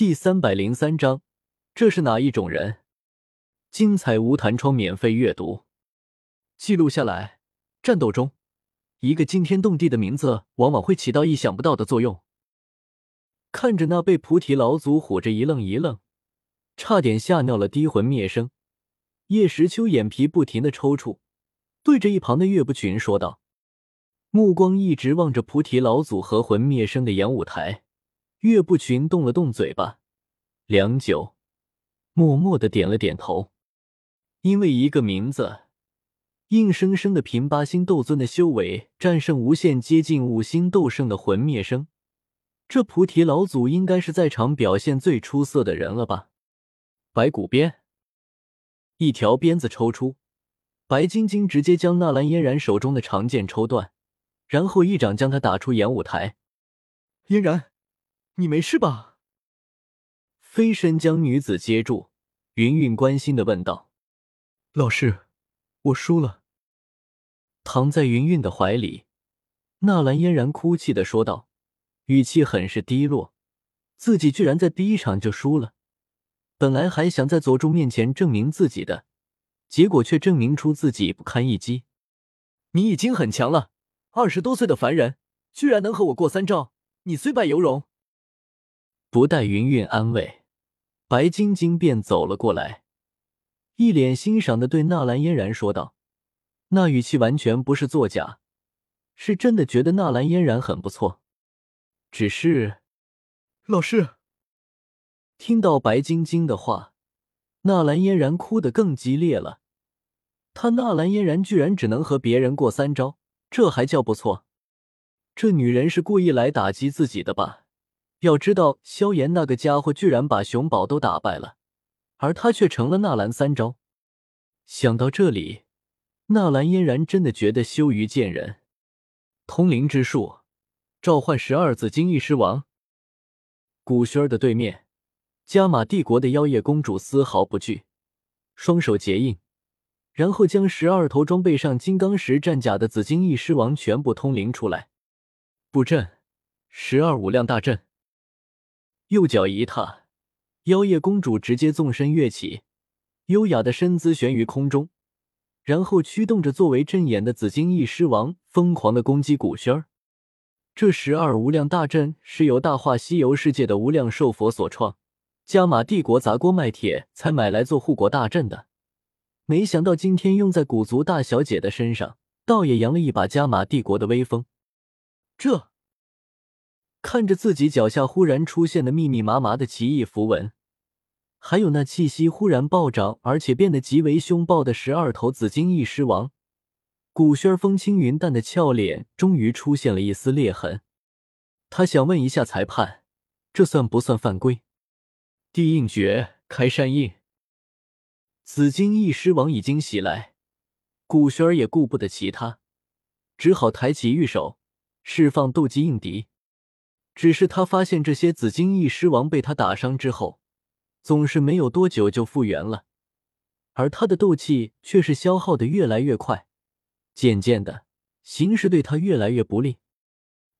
第三百零三章，这是哪一种人？精彩无弹窗免费阅读，记录下来。战斗中，一个惊天动地的名字，往往会起到意想不到的作用。看着那被菩提老祖唬着一愣一愣，差点吓尿了低魂灭生，叶时秋眼皮不停的抽搐，对着一旁的岳不群说道，目光一直望着菩提老祖和魂灭生的演武台。岳不群动了动嘴巴，良久，默默的点了点头。因为一个名字，硬生生的凭八星斗尊的修为战胜无限接近五星斗圣的魂灭生，这菩提老祖应该是在场表现最出色的人了吧？白骨鞭，一条鞭子抽出，白晶晶直接将纳兰嫣然手中的长剑抽断，然后一掌将他打出演武台。嫣然。你没事吧？飞身将女子接住，云云关心的问道：“老师，我输了。”躺在云云的怀里，纳兰嫣然哭泣的说道，语气很是低落。自己居然在第一场就输了，本来还想在佐助面前证明自己的，结果却证明出自己不堪一击。你已经很强了，二十多岁的凡人居然能和我过三招，你虽败犹荣。不待云云安慰，白晶晶便走了过来，一脸欣赏的对纳兰嫣然说道：“那语气完全不是作假，是真的觉得纳兰嫣然很不错。只是，老师听到白晶晶的话，纳兰嫣然哭得更激烈了。他纳兰嫣然居然只能和别人过三招，这还叫不错？这女人是故意来打击自己的吧？”要知道，萧炎那个家伙居然把熊宝都打败了，而他却成了纳兰三招。想到这里，纳兰嫣然真的觉得羞于见人。通灵之术，召唤十二紫金翼狮王。古轩儿的对面，加玛帝国的妖夜公主丝毫不惧，双手结印，然后将十二头装备上金刚石战甲的紫金翼狮王全部通灵出来，布阵十二五量大阵。右脚一踏，妖夜公主直接纵身跃起，优雅的身姿悬于空中，然后驱动着作为阵眼的紫金翼狮王疯狂的攻击古轩儿。这十二无量大阵是由大话西游世界的无量寿佛所创，加玛帝国砸锅卖铁才买来做护国大阵的。没想到今天用在古族大小姐的身上，倒也扬了一把加玛帝国的威风。这。看着自己脚下忽然出现的密密麻麻的奇异符文，还有那气息忽然暴涨而且变得极为凶暴的十二头紫金翼狮王，古轩风轻云淡的俏脸终于出现了一丝裂痕。他想问一下裁判，这算不算犯规？地印诀开山印，紫金翼狮王已经袭来，古轩儿也顾不得其他，只好抬起玉手，释放斗技应敌。只是他发现，这些紫金翼狮王被他打伤之后，总是没有多久就复原了，而他的斗气却是消耗的越来越快，渐渐的，形势对他越来越不利。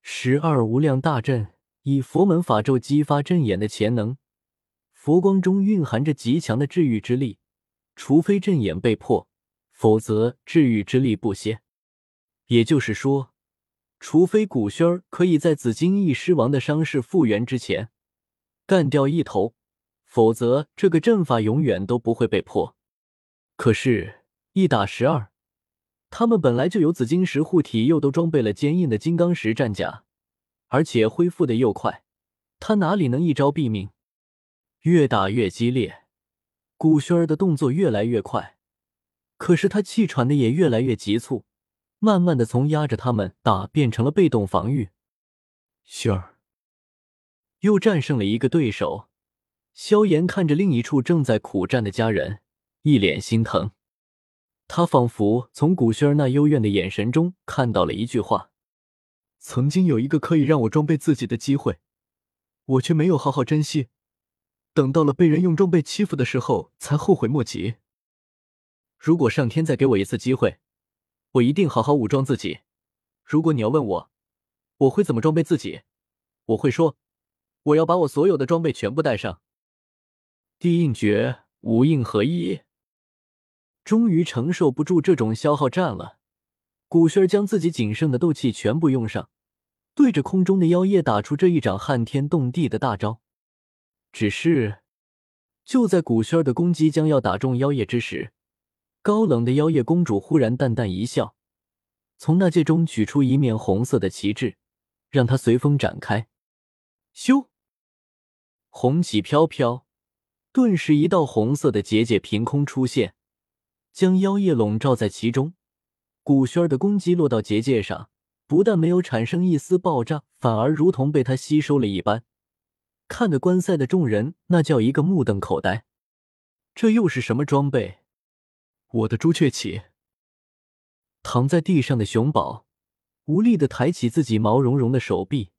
十二无量大阵以佛门法咒激发阵眼的潜能，佛光中蕴含着极强的治愈之力，除非阵眼被破，否则治愈之力不歇。也就是说。除非古轩儿可以在紫金翼狮王的伤势复原之前干掉一头，否则这个阵法永远都不会被破。可是，一打十二，他们本来就有紫金石护体，又都装备了坚硬的金刚石战甲，而且恢复的又快，他哪里能一招毙命？越打越激烈，古轩儿的动作越来越快，可是他气喘的也越来越急促。慢慢的从压着他们打变成了被动防御，雪儿又战胜了一个对手。萧炎看着另一处正在苦战的家人，一脸心疼。他仿佛从古轩儿那幽怨的眼神中看到了一句话：曾经有一个可以让我装备自己的机会，我却没有好好珍惜，等到了被人用装备欺负的时候，才后悔莫及。如果上天再给我一次机会。我一定好好武装自己。如果你要问我，我会怎么装备自己？我会说，我要把我所有的装备全部带上。地印诀无印合一，终于承受不住这种消耗战了。古轩将自己仅剩的斗气全部用上，对着空中的妖夜打出这一掌撼天动地的大招。只是，就在古轩的攻击将要打中妖夜之时，高冷的妖夜公主忽然淡淡一笑，从那戒中取出一面红色的旗帜，让它随风展开。咻，红旗飘飘。顿时，一道红色的结界凭空出现，将妖夜笼罩在其中。古轩儿的攻击落到结界上，不但没有产生一丝爆炸，反而如同被他吸收了一般。看得观赛的众人那叫一个目瞪口呆。这又是什么装备？我的朱雀旗！躺在地上的熊宝无力的抬起自己毛茸茸的手臂，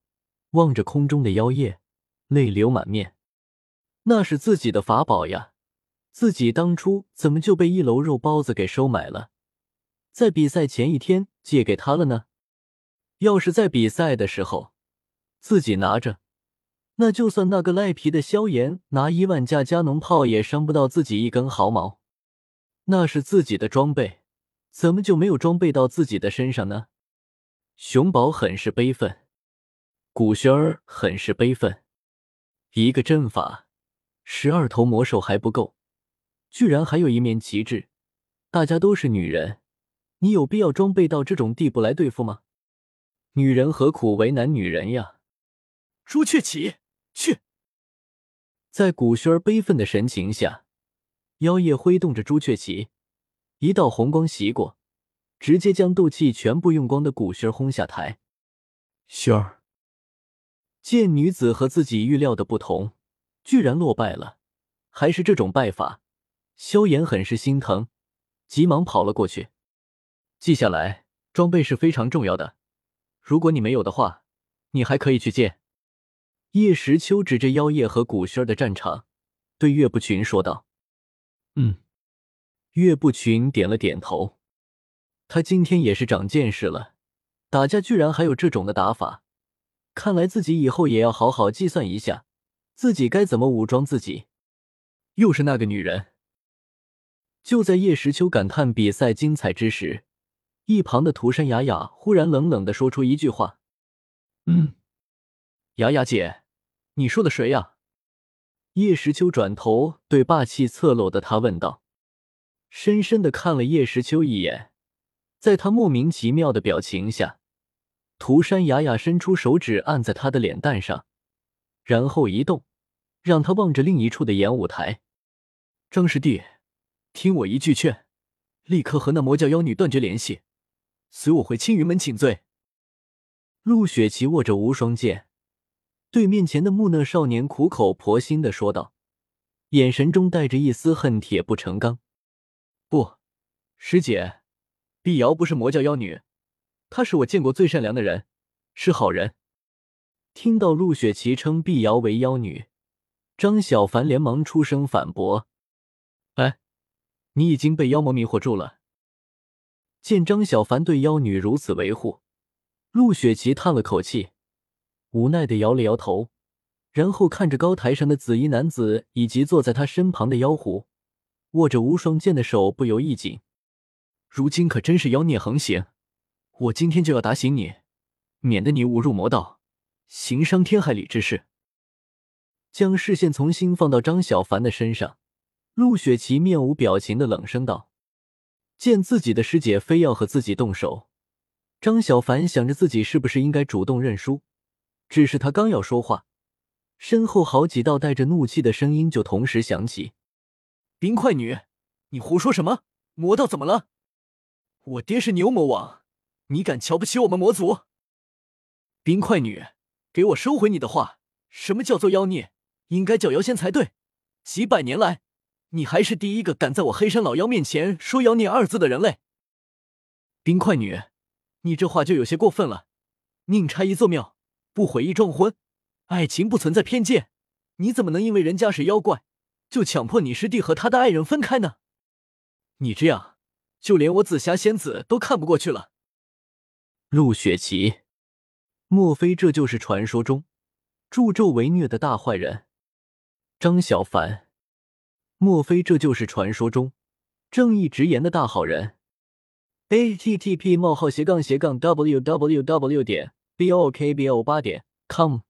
望着空中的妖夜，泪流满面。那是自己的法宝呀，自己当初怎么就被一楼肉包子给收买了，在比赛前一天借给他了呢？要是在比赛的时候自己拿着，那就算那个赖皮的萧炎拿一万架加农炮也伤不到自己一根毫毛。那是自己的装备，怎么就没有装备到自己的身上呢？熊宝很是悲愤，古轩儿很是悲愤，一个阵法。十二头魔兽还不够，居然还有一面旗帜。大家都是女人，你有必要装备到这种地步来对付吗？女人何苦为难女人呀？朱雀旗，去！在古轩儿悲愤的神情下，妖夜挥动着朱雀旗，一道红光袭过，直接将斗气全部用光的古轩儿轰下台。轩儿见女子和自己预料的不同。居然落败了，还是这种败法，萧炎很是心疼，急忙跑了过去。记下来，装备是非常重要的，如果你没有的话，你还可以去借。叶时秋指着妖夜和古轩的战场，对岳不群说道：“嗯。”岳不群点了点头，他今天也是长见识了，打架居然还有这种的打法，看来自己以后也要好好计算一下。自己该怎么武装自己？又是那个女人。就在叶时秋感叹比赛精彩之时，一旁的涂山雅雅忽然冷冷的说出一句话：“嗯，雅雅姐，你说的谁呀？”叶时秋转头对霸气侧漏的他问道，深深的看了叶时秋一眼，在他莫名其妙的表情下，涂山雅雅伸出手指按在他的脸蛋上。然后一动，让他望着另一处的演武台。张师弟，听我一句劝，立刻和那魔教妖女断绝联系，随我回青云门请罪。陆雪琪握着无双剑，对面前的木讷少年苦口婆心的说道，眼神中带着一丝恨铁不成钢。不，师姐，碧瑶不是魔教妖女，她是我见过最善良的人，是好人。听到陆雪琪称碧瑶为妖女，张小凡连忙出声反驳：“哎，你已经被妖魔迷惑住了。”见张小凡对妖女如此维护，陆雪琪叹了口气，无奈的摇了摇头，然后看着高台上的紫衣男子以及坐在他身旁的妖狐，握着无双剑的手不由一紧。如今可真是妖孽横行，我今天就要打醒你，免得你误入魔道。行伤天害理之事，将视线重新放到张小凡的身上，陆雪琪面无表情的冷声道：“见自己的师姐非要和自己动手，张小凡想着自己是不是应该主动认输。只是他刚要说话，身后好几道带着怒气的声音就同时响起：‘冰块女，你胡说什么？魔道怎么了？我爹是牛魔王，你敢瞧不起我们魔族？’冰块女。”给我收回你的话！什么叫做妖孽？应该叫妖仙才对。几百年来，你还是第一个敢在我黑山老妖面前说妖孽二字的人类。冰块女，你这话就有些过分了。宁拆一座庙，不悔一桩婚。爱情不存在偏见，你怎么能因为人家是妖怪，就强迫你师弟和他的爱人分开呢？你这样，就连我紫霞仙子都看不过去了。陆雪琪。莫非这就是传说中助纣为虐的大坏人。张小凡，莫非这就是传说中正义直言的大好人？a t t p: 冒号斜杠斜杠 w w w. 点 b o k b o 八点 com